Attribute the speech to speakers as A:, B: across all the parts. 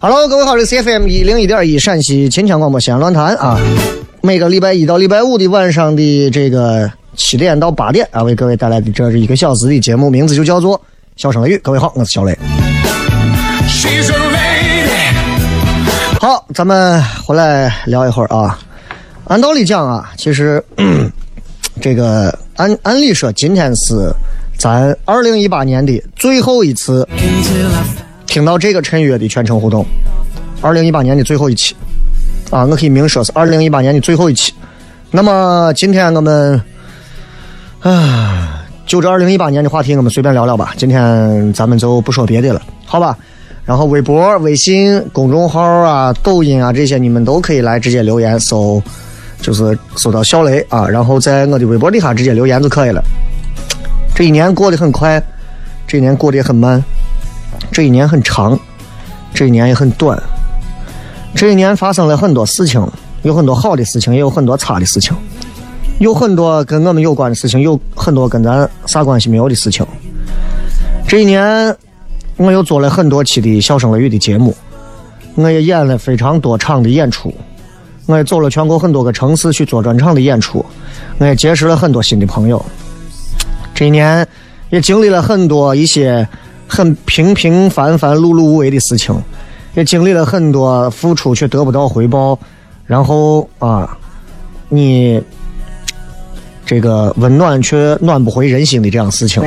A: Hello，各位好，这是 CFM 一零一点一陕西秦腔广播西安论坛啊。每个礼拜一到礼拜五的晚上的这个七点到八点啊，为各位带来的这是一个小时的节目，名字就叫做《笑声雷雨》。各位好，我是小雷。好，咱们回来聊一会儿啊。按道理讲啊，其实这个按按理说，今天是咱二零一八年的最后一次听到这个陈悦的全程互动，二零一八年的最后一期。啊，我可以明说是二零一八年的最后一期。那么今天我们，啊，就这二零一八年的话题，我们随便聊聊吧。今天咱们就不说别的了，好吧？然后微博、微信公众号啊、抖音啊这些，你们都可以来直接留言搜，就是搜到小雷啊，然后在我的微博底下直接留言就可以了。这一年过得很快，这一年过得也很慢，这一年很长，这一年也很短。这一年发生了很多事情，有很多好的事情，也有很多差的事情，有很多跟我们有关的事情，有很多跟咱啥关系没有的事情。这一年，我又做了很多期的《笑声雷雨》的节目，我也演了非常多场的演出，我也走了全国很多个城市去做专场的演出，我也结识了很多新的朋友。这一年，也经历了很多一些很平平凡凡、碌碌无为的事情。也经历了很多付出却得不到回报，然后啊，你这个温暖却暖不回人心的这样事情。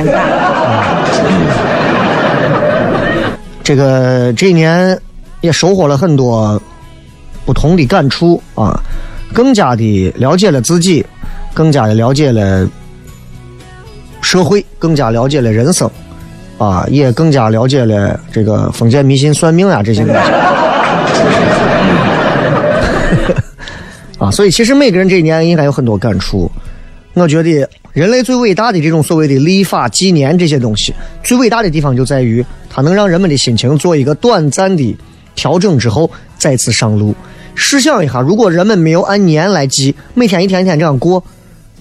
A: 这个这一年也收获了很多不同的感触啊，更加的了解了自己，更加的了解了社会，更加了解了人生。啊，也更加了解了这个封建迷信、算命啊这些东西。啊，所以其实每个人这一年应该有很多感触。我觉得人类最伟大的这种所谓的立法、纪年这些东西，最伟大的地方就在于它能让人们的心情做一个短暂的调整之后再次上路。试想一下，如果人们没有按年来记，每天一天一天这样过，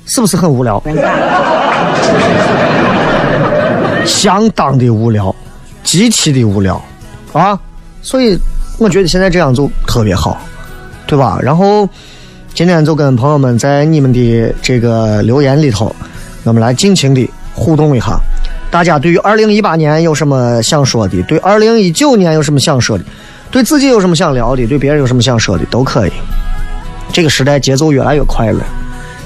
A: 是不是很无聊？相当的无聊，极其的无聊，啊！所以我觉得现在这样就特别好，对吧？然后今天就跟朋友们在你们的这个留言里头，我们来尽情的互动一下。大家对于二零一八年有什么想说的？对二零一九年有什么想说的？对自己有什么想聊的？对别人有什么想说的？都可以。这个时代节奏越来越快了，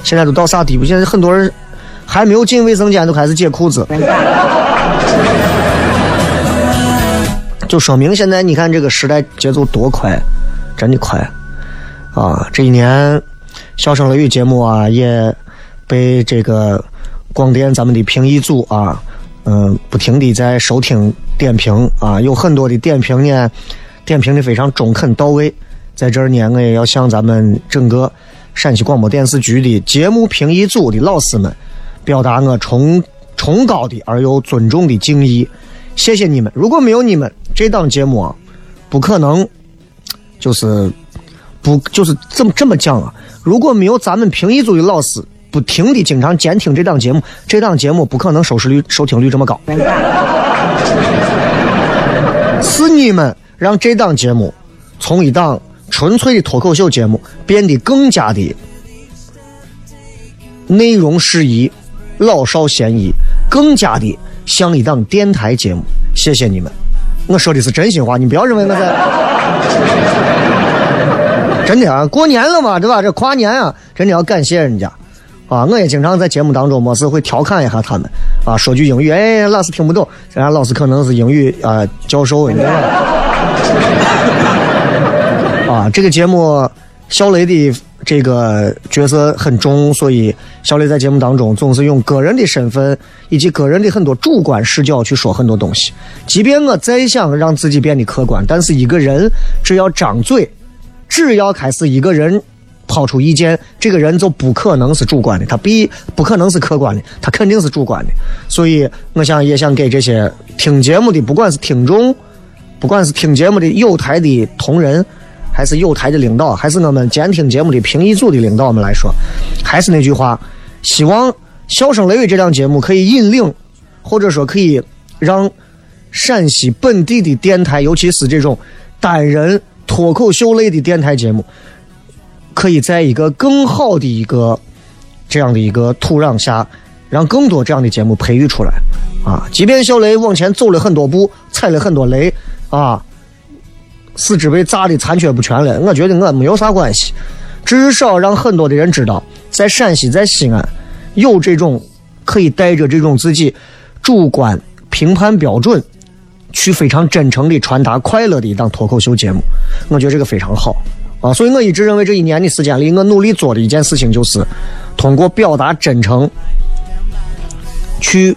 A: 现在都到啥地步？现在很多人还没有进卫生间，就开始解裤子。就说明现在你看这个时代节奏多快，真的快啊！这一年，笑声雷雨节目啊，也被这个广电咱们的评议组啊，嗯，不停的在收听点评啊，有很多的点评呢，点评的非常中肯到位。在这儿呢，我也要向咱们整个陕西广播电视局的节目评议组的老师们，表达我崇崇高的而又尊重的敬意。谢谢你们！如果没有你们，这档节目啊，不可能，就是不就是这么这么讲啊。如果没有咱们评议组的老师不停的经常监听这档节目，这档节目不可能收视率、收听率这么高。是。你们让这档节目从一档纯粹的脱口秀节目变得更加的内容适宜、老少咸宜，更加的。像一档电台节目，谢谢你们，我说的是真心话，你不要认为我在。真的啊，过年了嘛，对吧？这跨年啊，真的要感谢人家啊！我也经常在节目当中没事会调侃一下他们啊，说句英语，哎，老师听不懂，人家老师可能是英语啊教授，你知道吗？啊，这个节目小雷的。这个角色很重，所以小磊在节目当中总是用个人的身份以及个人的很多主观视角去说很多东西。即便我再想让自己变得客观，但是一个人只要张嘴，只要开始一个人抛出意见，这个人就不可能是主观的，他必不可能是客观的，他肯定是主观的。所以我想也想给这些听节目的，不管是听众，不管是听节目的有台的同仁。还是有台的领导，还是我们监听节目的评议组的领导们来说，还是那句话，希望《笑声雷雨》这档节目可以引领，或者说可以让陕西本地的电台，尤其是这种单人脱口秀类的电台节目，可以在一个更好的一个这样的一个土壤下，让更多这样的节目培育出来。啊，即便小雷往前走了很多步，踩了很多雷，啊。四肢被炸的残缺不全了，我觉得我没有啥关系，至少让很多的人知道，在陕西，在西安，有这种可以带着这种自己主观评判标准，去非常真诚的传达快乐的一档脱口秀节目，我觉得这个非常好啊，所以我一直认为这一年的时间里，我努力做的一件事情就是通过表达真诚，去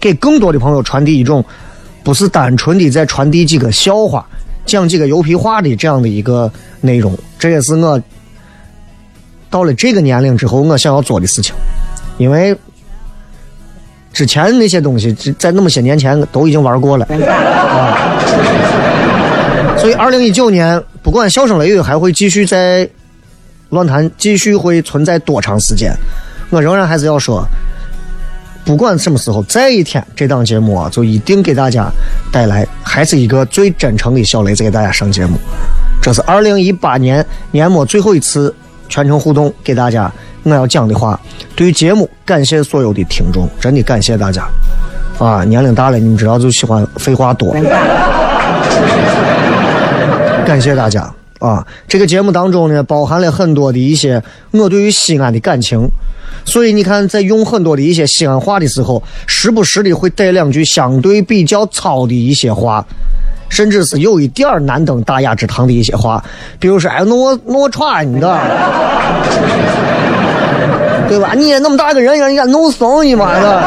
A: 给更多的朋友传递一种不是单纯的在传递几个笑话。讲几个油皮话的这样的一个内容，这也是我到了这个年龄之后我想要做的事情。因为之前那些东西在那么些年前都已经玩过了。啊、所以，二零一九年不管笑声雷雨还会继续在论坛继续会存在多长时间，我仍然还是要说。不管什么时候，再一天，这档节目啊，就一定给大家带来，还是一个最真诚的小雷子给大家上节目。这是二零一八年年末最后一次全程互动，给大家我要讲的话。对于节目，感谢所有的听众，真的感谢大家。啊，年龄大了，你们知道就喜欢废话多。感谢大家啊！这个节目当中呢，包含了很多的一些我对于西安的感情。所以你看，在用很多的一些西安话的时候，时不时的会带两句相对比较糙的一些话，甚至是有一点儿难登大雅之堂的一些话，比如说“哎，我我穿的，对吧？你也那么大个人，人家弄怂你妈的！”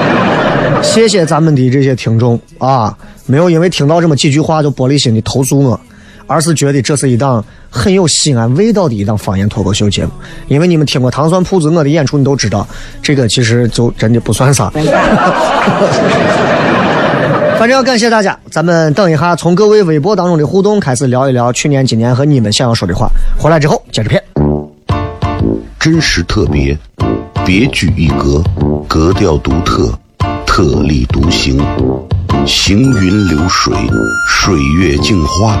A: 谢谢咱们的这些听众啊，没有因为听到这么几句话就玻璃心的投诉我。而是觉得这是一档很有西安味道的一档方言脱口秀节目，因为你们听过糖蒜铺子我的演出，你都知道，这个其实就真的不算啥。反正要感谢大家，咱们等一下从各位微博当中的互动开始聊一聊去年、今年和你们想要说的话。回来之后接着片。
B: 真实特别，别具一格，格调独特，特立独行，行云流水，水月镜花。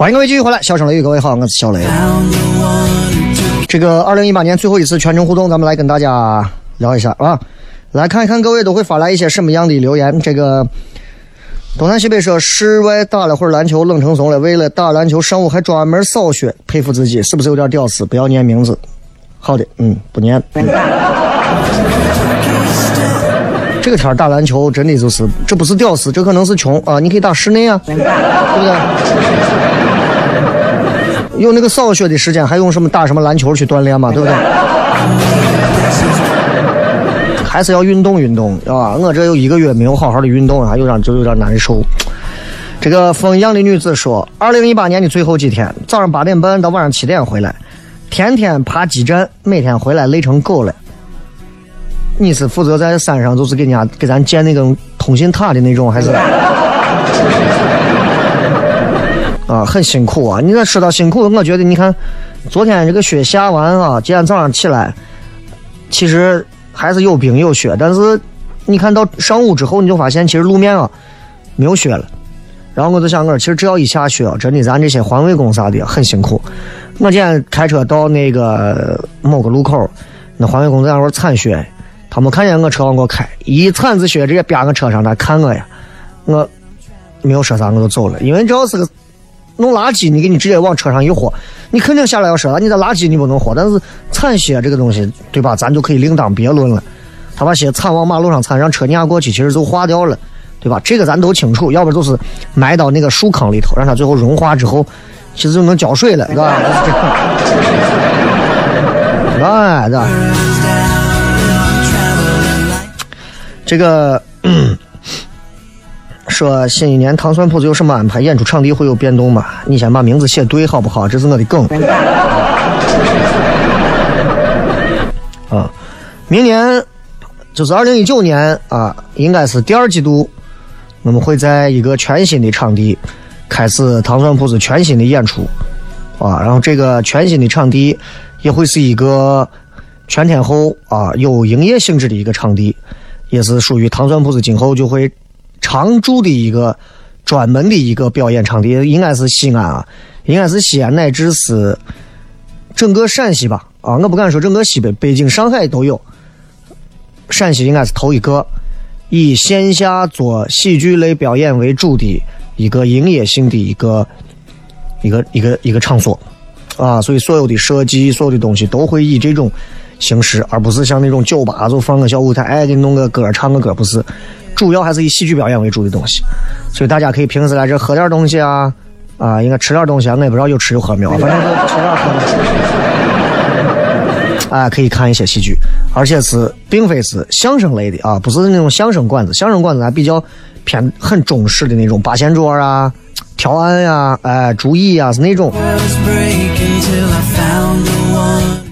A: 欢迎各位继续回来，笑声雷雨，各位好，我是小雷。这个二零一八年最后一次全程互动，咱们来跟大家聊一下啊，来看一看各位都会发来一些什么样的留言。这个东南西北说室外打了会儿篮球，冷成怂了，为了打篮球上午还专门扫雪，佩服自己，是不是有点屌丝？不要念名字。好的，嗯，不念。这个天打篮球真的就是，这不是屌丝，这可能是穷啊！你可以打室内啊，对不对？有那个扫雪的时间，还用什么打什么篮球去锻炼嘛？对不对？还是要运动运动，啊！我这有一个月没有好好的运动啊，有点就有点难受。这个风一样的女子说，二零一八年的最后几天，早上八点半到晚上七点回来，天天爬基站，每天回来累成狗了。你是负责在山上，就是给人家给咱建那种通信塔的那种，还是？很辛苦啊！你这说到辛苦，我觉得你看，昨天这个雪下完啊，今天早上起来，其实还是有冰有雪，但是你看到上午之后，你就发现其实路面啊没有雪了。然后我就想，我其实只要一下雪，真的咱这些环卫工啥的很辛苦。我今天开车到那个某个路口，那环卫工在那块铲雪，他们看见我车往过开，一铲子雪直接啪我车上，他看我呀，我没有说啥，我就走了，因为只要是个 弄垃圾，你给你直接往车上一豁，你肯定下来要说了，你的垃圾你不能豁，但是铲雪这个东西，对吧？咱就可以另当别论了。他把鞋铲往马路上铲，让车碾过去，其实就化掉了，对吧？这个咱都清楚，要不就是埋到那个树坑里头，让它最后融化之后，其实就能浇水了，是吧？就 是这样。哎，对？这个说新一年糖蒜铺子有什么安排？演出场地会有变动吗？你先把名字写对好不好？这是我的梗。啊，明年就是二零一九年啊，应该是第二季度，我们会在一个全新的场地开始糖蒜铺子全新的演出啊，然后这个全新的场地也会是一个全天候啊有营业性质的一个场地，也是属于糖蒜铺子今后就会常驻的一个专门的一个表演场地，应该是西安啊，应该是西安乃至是整个陕西吧。啊，我不敢说整个西北，北京、上海都有。陕西应该是头一个以线下做喜剧类表演为主的一个营业性的一个一个一个一个场所啊，所以所有的设计、所有的东西都会以这种形式，而不是像那种酒吧就放个小舞台，哎，给你弄个歌、唱个歌，不是，主要还是以喜剧表演为主的东西。所以大家可以平时来这喝点东西啊，啊，应该吃点东西啊，我也不知道有吃有喝没有，反正就吃点喝点。啊，可以看一些戏剧，而且是并非是相声类的啊，不是那种相声馆子，相声馆子还比较偏很中式的那种八仙桌啊、条案呀、哎、竹椅啊是那种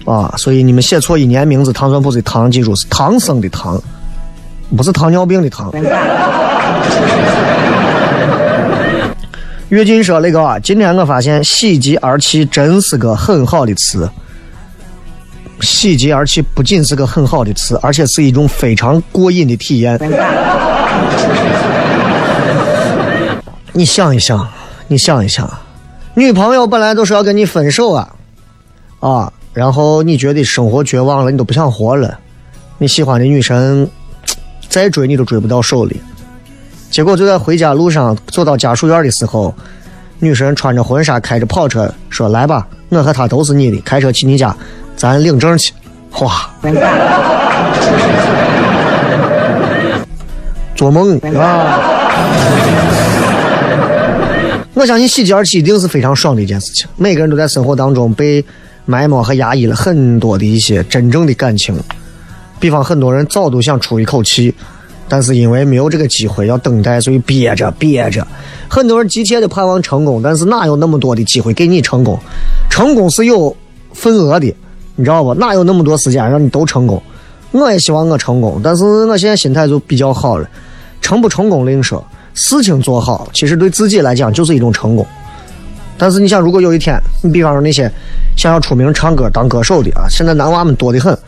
A: 啊，所以你们写错一年名字，糖蒜铺子的糖，记住是唐僧的唐，不是糖尿病的糖。跃进说那个啊，今天我发现“喜极而泣”真是个很好的词。喜极而泣不仅是个很好的词，而且是一种非常过瘾的体验。你想一想，你想一想，女朋友本来都是要跟你分手啊，啊，然后你觉得生活绝望了，你都不想活了，你喜欢的女神再追你都追不到手里，结果就在回家路上走到家属院的时候，女神穿着婚纱开着跑车说：“来吧，我和他都是你的，开车去你家，咱领证去。哇，做梦啊！我相信喜极而泣一定是非常爽的一件事情。每个人都在生活当中被埋没和压抑了很多的一些真正的感情。比方很多人早都想出一口气，但是因为没有这个机会要等待，所以憋着憋着。很多人急切的盼望成功，但是哪有那么多的机会给你成功？成功是有份额的，你知道不？哪有那么多时间让你都成功？我也希望我成功，但是我现在心态就比较好了。成不成功另说，事情做好，其实对自己来讲就是一种成功。但是你想，如果有一天，你比方说那些想要出名唱歌当歌手的啊，现在男娃们多得很。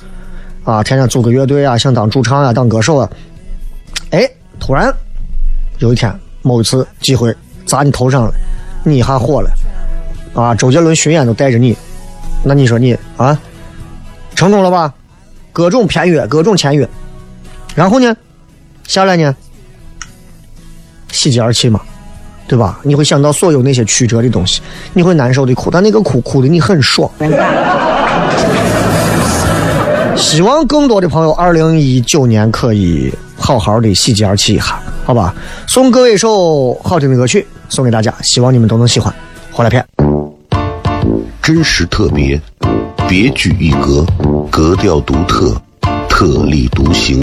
A: 啊，天天组个乐队啊，想当主唱啊，当歌手啊，哎，突然有一天某一次机会砸你头上了，你一下火了，啊，周杰伦巡演都带着你，那你说你啊，成功了吧？各种片约，各种签约，然后呢，下来呢，喜极而泣嘛，对吧？你会想到所有那些曲折的东西，你会难受的哭，但那个哭哭的你很爽。希望更多的朋友，二零一九年可以好好的喜极而泣一下，好吧？送各位一首好听的歌曲，送给大家，希望你们都能喜欢。回来片，
B: 真实特别，别具一格，格调独特，特立独行，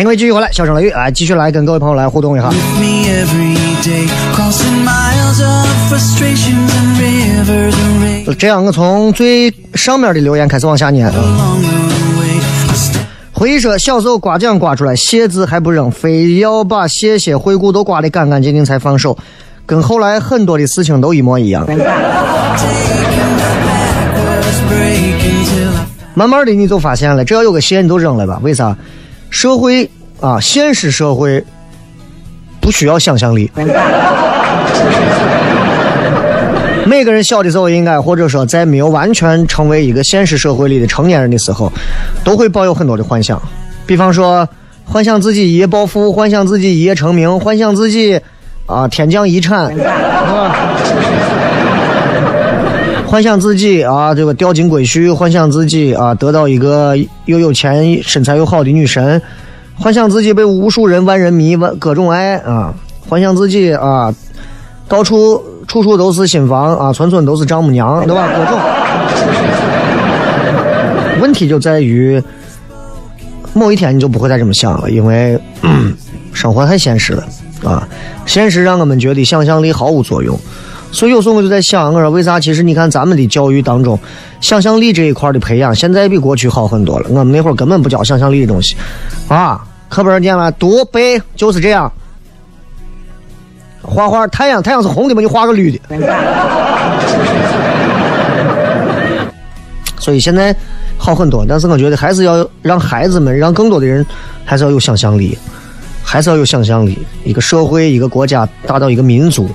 A: 欢迎各位继续回来，笑声雷雨来，继续来跟各位朋友来互动一下。
C: with me every day, crossing miles of frustrations and rivers and rain
A: 这样，我从最上面的留言开始往下念。
C: along the way. I step
A: 回忆说，小时候刮奖刮出来，谢字还不扔，非要把谢谢惠顾都刮得干干净净才放手，跟后来很多的事情都一模一样。慢慢的你就发现了，只要有个谢你都扔了吧？为啥？社会啊，现实社会不需要想象力。每个人小的时候应该，或者说在没有完全成为一个现实社会里的成年人的时候，都会抱有很多的幻想，比方说幻想自己一夜暴富，幻想自己一夜成名，幻想自己啊天降遗产，是吧？幻想自己啊，这个掉进鬼墟，幻想自己啊得到一个又有钱、身材又好的女神，幻想自己被无数人万人迷、万各种爱啊，幻想自己啊到处处处都是新房啊，村村都是丈母娘，对吧？各种。问题就在于，某一天你就不会再这么想了，因为、嗯生活太现实了啊，现实让我们觉得想象力毫无作用。所以有时候我就在想，我说为啥？其实你看咱们的教育当中，想象力这一块的培养，现在比过去好很多了。我们那会儿根本不教想象力的东西，啊，课本上念了读背就是这样。画画，太阳太阳是红的吗？你画个绿的。所以现在好很多。但是我觉得还是要让孩子们，让更多的人还是要有想象力，还是要有想象力。一个社会，一个国家，达到一个民族，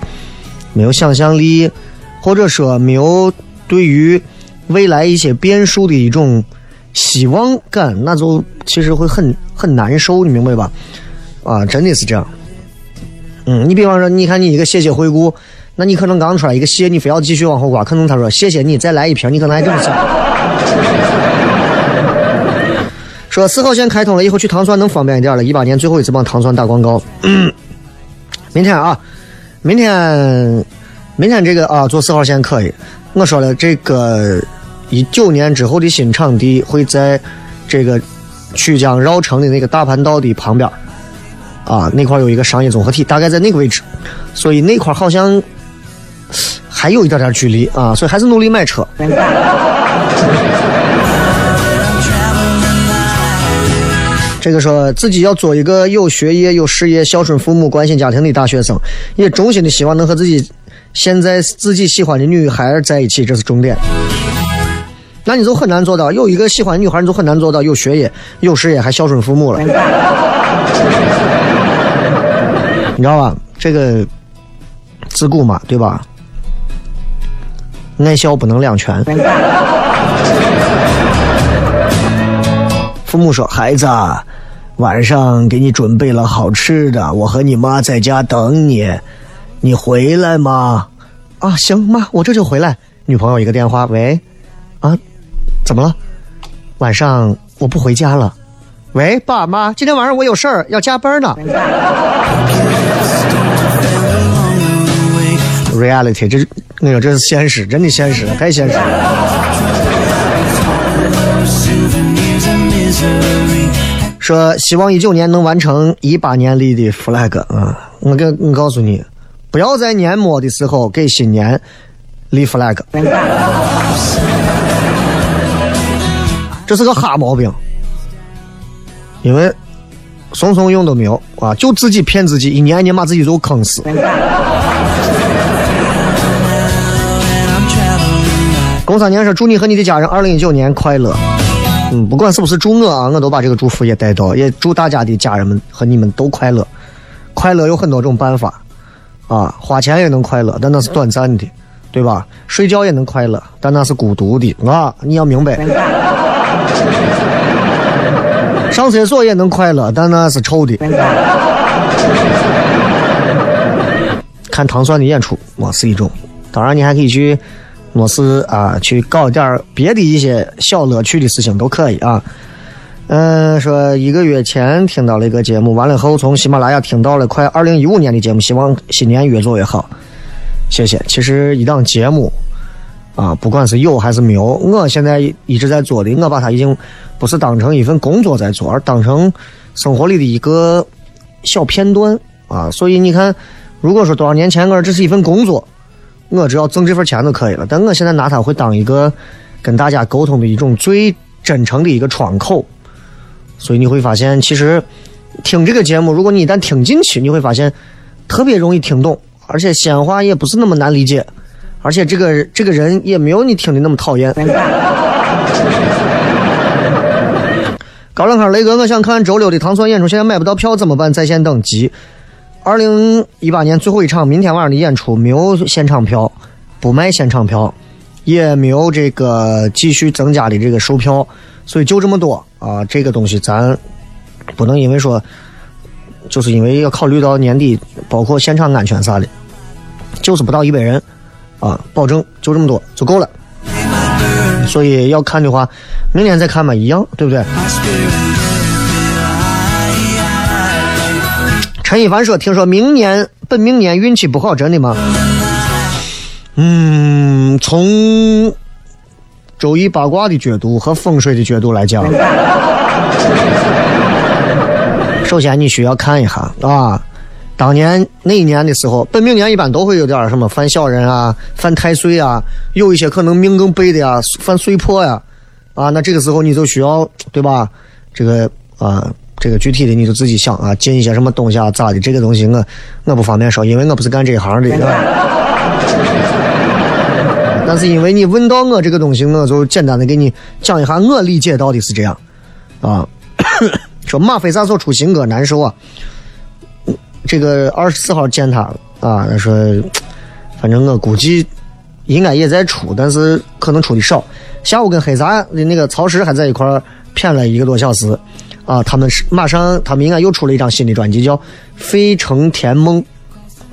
A: 没有想象力，或者说没有对于未来一些变数的一种希望感，那就其实会很很难受，你明白吧？啊，真的是这样。嗯，你比方说，你看你一个谢谢惠顾，那你可能刚出来一个谢，你非要继续往后刮，可能他说谢谢你，再来一瓶，你可能还这么想。说四号线开通了以后去糖蒜能方便一点了，一八年最后一次帮糖蒜打广告。明天啊，明天，明天这个啊，坐四号线可以。我说了，这个一九年之后的新场地会在这个曲江绕城的那个大盘道的旁边。啊，那块有一个商业综合体，大概在那个位置，所以那块好像还有一点点距离啊，所以还是努力买车。这个说自己要做一个有学业、有事业、孝顺父母、关心家庭的大学生，也衷心的希望能和自己现在自己喜欢的女孩在一起，这是重点。那你就很难做到，有一个喜欢女孩，你就很难做到有学业、有事业还孝顺父母了。你知道吧？这个自古嘛，对吧？爱孝不能两全。父母说：“孩子，晚上给你准备了好吃的，我和你妈在家等你，你回来吗？”啊，行妈，我这就回来。女朋友一个电话，喂，啊，怎么了？晚上我不回家了。喂，爸妈，今天晚上我有事儿要加班呢。Reality，这是那个这是现实，真的现实，太现实了。说希望一九年能完成一八年立的 flag 啊！我给我告诉你，不要在年末的时候给新年立 flag，这是个哈毛病。因为怂怂用都没有啊，就自己骗自己，一年一年把自己都坑死。工三年说祝你和你的家人二零一九年快乐。嗯，不管是不是祝我啊，我都把这个祝福也带到，也祝大家的家人们和你们都快乐。快乐有很多种办法啊，花钱也能快乐，但那是短暂的，对吧？睡觉也能快乐，但那是孤独的啊，你要明白。上厕所也能快乐，但那是臭的。看糖蒜的演出，我是一种。当然，你还可以去，我是啊，去搞点别的一些小乐趣的事情都可以啊。嗯，说一个月前听到了一个节目，完了后从喜马拉雅听到了快二零一五年的节目，希望新年越做越好。谢谢。其实一档节目。啊，不管是有还是没有，我现在一直在做的，我把它已经不是当成一份工作在做，而当成生活里的一个小片段啊。所以你看，如果说多少年前我这是一份工作，我只要挣这份钱就可以了。但我现在拿它会当一个跟大家沟通的一种最真诚的一个窗口。所以你会发现，其实听这个节目，如果你一旦听进去，你会发现特别容易听懂，而且西安话也不是那么难理解。而且这个这个人也没有你听的那么讨厌。高冷康雷哥，我想看周六的糖蒜演出，现在买不到票怎么办？在线等急。二零一八年最后一场，明天晚上的演出没有现场票，不卖现场票，也没有这个继续增加的这个售票，所以就这么多啊。这个东西咱不能因为说，就是因为要考虑到年底，包括现场安全啥的，就是不到一百人。啊，保证就这么多就够了，所以要看的话，明年再看嘛，一样，对不对？陈一凡说：“听说明年本明年运气不好，真的吗？”嗯，从周易八卦的角度和风水的角度来讲，首先你需要看一下啊。当年那一年的时候，本命年一般都会有点什么犯小人啊、犯太岁啊，有一些可能命更背的呀、犯岁破呀，啊，那这个时候你就需要对吧？这个啊，这个具体的你就自己想啊，进一些什么东西啊，咋的？这个东西我我不方便说，因为我不是干这一行的。但是因为你问到我这个东西，我就简单的给你讲一下我理解到的是这样啊。说马飞啥时候出新歌难受啊？这个二十四号见他啊，他说，反正我估计应该也在出，但是可能出的少。下午跟黑撒的那个曹石还在一块儿谝了一个多小时啊，他们是马上他们应该又出了一张新的专辑，叫《费城甜梦》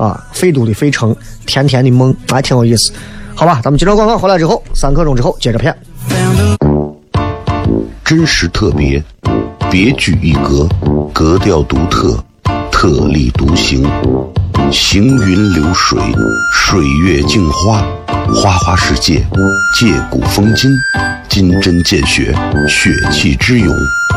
A: 啊，费都的费城，甜甜的梦，还挺有意思。好吧，咱们接着广告回来之后，三刻钟之后接着片。
B: 真实特别，别具一格，格调独特，特立独行，行云流水，水月镜花，花花世界，借古风今，金针见血，血气之勇，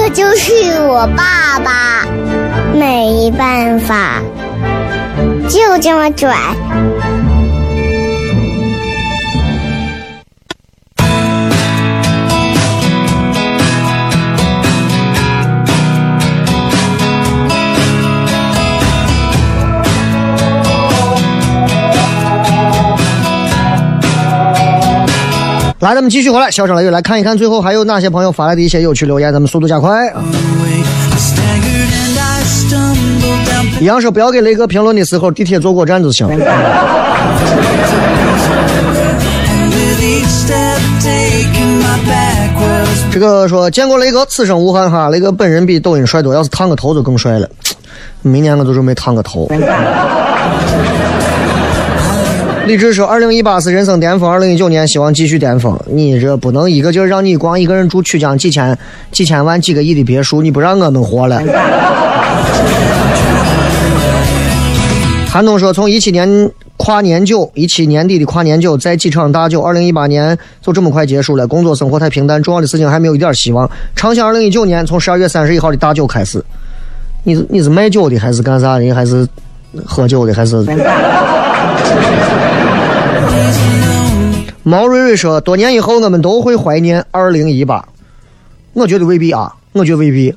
D: 这就是我爸爸，没办法，就这么拽。
A: 来，咱们继续回来，笑声雷雨来看一看，最后还有哪些朋友发来的一些有趣留言，咱们速度加快啊！一样说不要给雷哥评论的时候，地铁坐过站就行。这个说见过雷哥，此生无憾哈。雷哥本人比抖音帅多，要是烫个头就更帅了。明年我就准备烫个头。李志说：“二零一八是人生巅峰，二零一九年希望继续巅峰。你这不能一个劲儿让你光一个人住曲江几千几千万几个亿的别墅，你不让我们活了。”韩东说：“从一七年跨年酒，一七年底的跨年酒，在几场大酒，二零一八年就这么快结束了。工作生活太平淡，重要的事情还没有一点希望。畅想二零一九年，从十二月三十一号的大酒开始。你是你是卖酒的，还是干啥的？还是喝酒的，还是？”毛瑞瑞说：“多年以后，我们都会怀念二零一八。我觉得未必啊，我觉得未必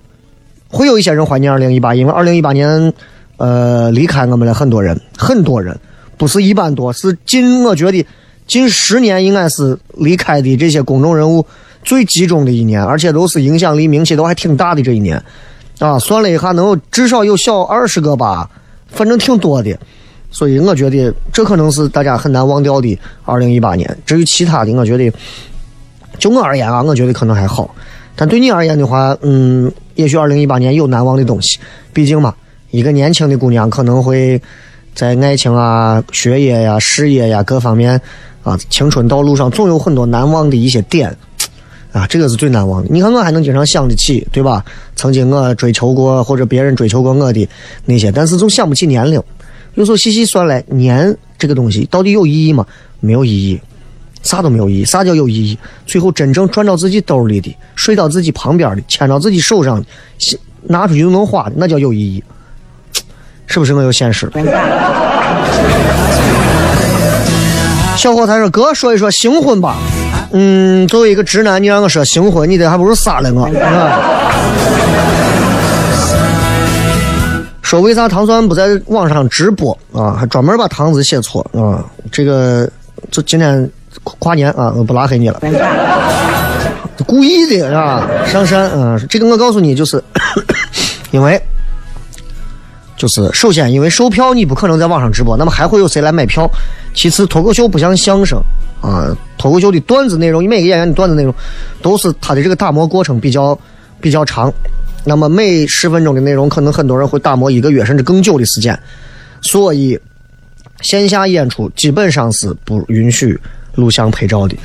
A: 会有一些人怀念二零一八，因为二零一八年，呃，离开我们了很多人，很多人，不是一般多，是近我觉得近十年应该是离开的这些公众人物最集中的一年，而且都是影响力、名气都还挺大的这一年啊。算了一下，能有至少有小二十个吧，反正挺多的。”所以我觉得这可能是大家很难忘掉的二零一八年。至于其他的，我觉得就我而言啊，我觉得可能还好。但对你而言的话，嗯，也许二零一八年有难忘的东西。毕竟嘛，一个年轻的姑娘可能会在爱情啊、学业呀、事业呀各方面啊，青春道路上总有很多难忘的一些点啊，这个是最难忘的。你看我还能经常想得起，对吧？曾经我追求过或者别人追求过我的那些，但是总想不起年龄。有时候细细算来，年这个东西到底有意义吗？没有意义，啥都没有意义。啥叫有意义？最后真正赚到自己兜里的、睡到自己旁边的、牵到自己手上的、拿出去就能花的，那叫有意义。是不是我有现实了？小伙他说：“哥，说一说新婚吧。”嗯，作为一个直男，你让我说新婚，你这还不如杀了我。说为啥糖蒜不在网上直播啊？还专门把唐字写错啊？这个就今天跨年啊，我不拉黑你了，故意的是吧？上山啊，这个我告诉你，就是 因为就是首先，因为售票你不可能在网上直播，那么还会有谁来买票？其次，脱口秀不像相声啊，脱口秀的段子内容，每个演员的段子内容都是他的这个打磨过程比较比较长，那么每十分钟的内容，可能很多人会打磨一个月甚至更久的时间，所以线下演出基本上是不允许录像拍照的。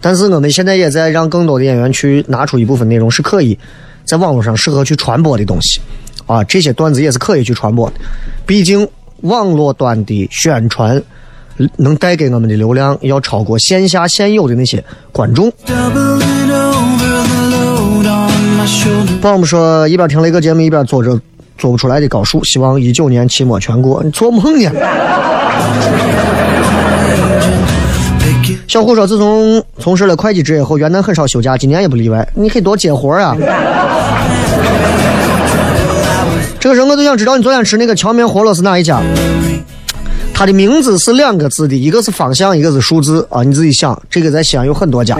A: 但是我们现在也在让更多的演员去拿出一部分内容是可以在网络上适合去传播的东西，啊，这些段子也是可以去传播的。毕竟网络端的宣传能带给我们的流量要超过线下现有的那些观众。帮我们说一边听了一个节目一边做着做不出来的高数，希望一九年期末全过。你做梦呢？小胡说，自从从事了会计职业后，元旦很少休假，今年也不例外。你可以多接活啊。这个人我就想知道你昨天吃那个荞面饸饹是哪一家？它的名字是两个字的，一个是方向，一个是数字啊，你自己想。这个在西安有很多家。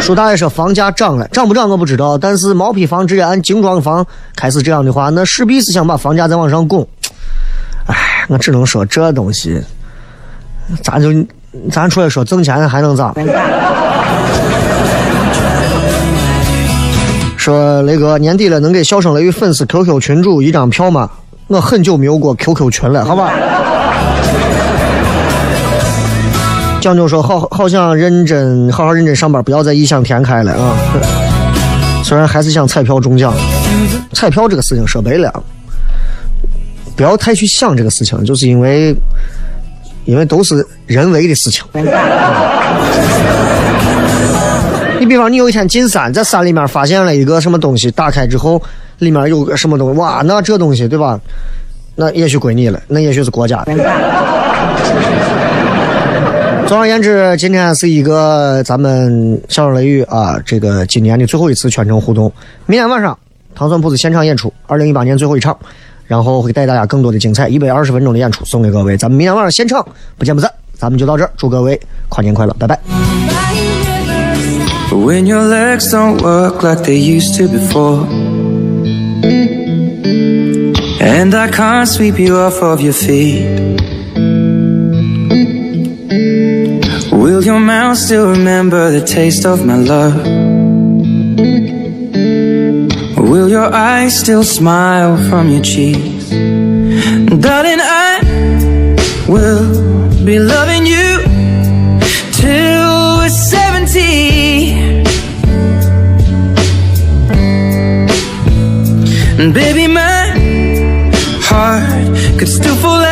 A: 舒大爷说房价涨了，涨不涨我不知道，但是毛坯房直接按精装房开始这样的话，那势必是想把房价再往上拱。唉，我只能说这东西，咱就咱出来说挣钱还能咋？说雷哥年底了，能给笑声雷雨粉丝 QQ 群主一张票吗？我很久没有过 QQ 群了，好吧？讲究说好好想认真，好好认真上班，不要再异想天开了啊！虽然还是想彩票中奖，彩票这个事情说白了，不要太去想这个事情，就是因为因为都是人为的事情。你比方你有一天进山，在山里面发现了一个什么东西，打开之后里面有个什么东西，哇，那这东西对吧？那也许归你了，那也许是国家的。总而言之，今天是一个咱们笑声雷雨啊，这个今年的最后一次全程互动。明天晚上糖蒜铺子现场演出，二零一八年最后一场，然后会带大家更多的精彩，一百二十分钟的演出送给各位。咱们明天晚上现场不见不散，咱们就到这儿，祝各位跨年快乐，拜拜。
E: When your legs don't work like they used to before. And I can't sweep you off of your feet. Your mouth still remember the taste of my love? Will your eyes still smile from your cheeks? Darling, I will be loving you till we're 70. And baby, my heart could still fall